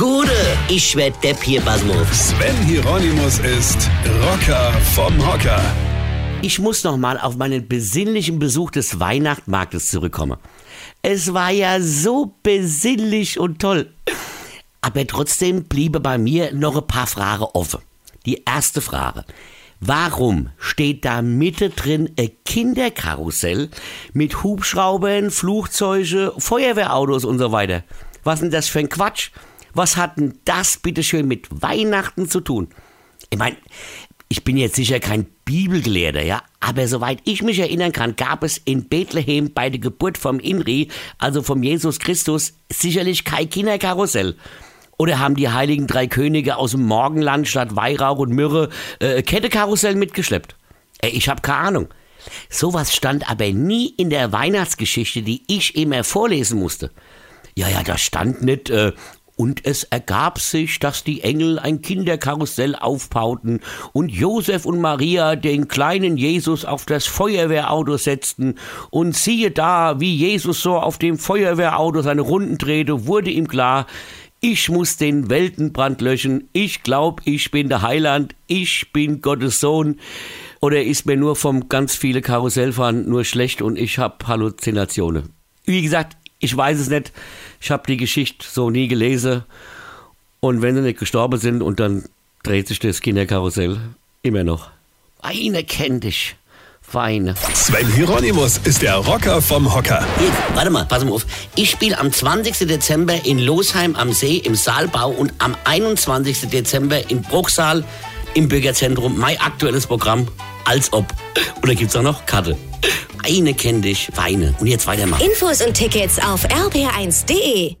Gude, ich werd Depp hier, Basmus. Sven Hieronymus ist Rocker vom Hocker. Ich muss noch mal auf meinen besinnlichen Besuch des Weihnachtsmarktes zurückkommen. Es war ja so besinnlich und toll. Aber trotzdem bliebe bei mir noch ein paar Fragen offen. Die erste Frage. Warum steht da mittendrin ein Kinderkarussell mit Hubschraubern, Flugzeuge, Feuerwehrautos und so weiter? Was ist denn das für ein Quatsch? Was hat denn das bitteschön mit Weihnachten zu tun? Ich meine, ich bin jetzt sicher kein Bibelgelehrter, ja, aber soweit ich mich erinnern kann, gab es in Bethlehem bei der Geburt vom Inri, also vom Jesus Christus, sicherlich kein Kinderkarussell. Oder haben die heiligen drei Könige aus dem Morgenland statt Weihrauch und Myrrhe äh, Kettekarussell mitgeschleppt? Ey, ich habe keine Ahnung. Sowas stand aber nie in der Weihnachtsgeschichte, die ich immer vorlesen musste. Ja, ja, da stand nicht, äh, und es ergab sich, dass die Engel ein Kinderkarussell aufbauten und Josef und Maria den kleinen Jesus auf das Feuerwehrauto setzten. Und siehe da, wie Jesus so auf dem Feuerwehrauto seine Runden drehte, wurde ihm klar, ich muss den Weltenbrand löschen. Ich glaub, ich bin der Heiland. Ich bin Gottes Sohn. Oder ist mir nur vom ganz viele Karussellfahren nur schlecht und ich hab Halluzinationen? Wie gesagt, ich weiß es nicht. Ich habe die Geschichte so nie gelesen. Und wenn sie nicht gestorben sind und dann dreht sich das Kinderkarussell immer noch. Weine kennt dich. Weine. Sven Hieronymus ist der Rocker vom Hocker. Hier, warte mal, pass mal auf. Ich spiele am 20. Dezember in Losheim am See im Saalbau und am 21. Dezember in Bruchsal im Bürgerzentrum. Mein aktuelles Programm. Als ob. Und da gibt's auch noch Karte. Weine kenn dich, Weine. Und jetzt weitermachen. Infos und Tickets auf rb1.de.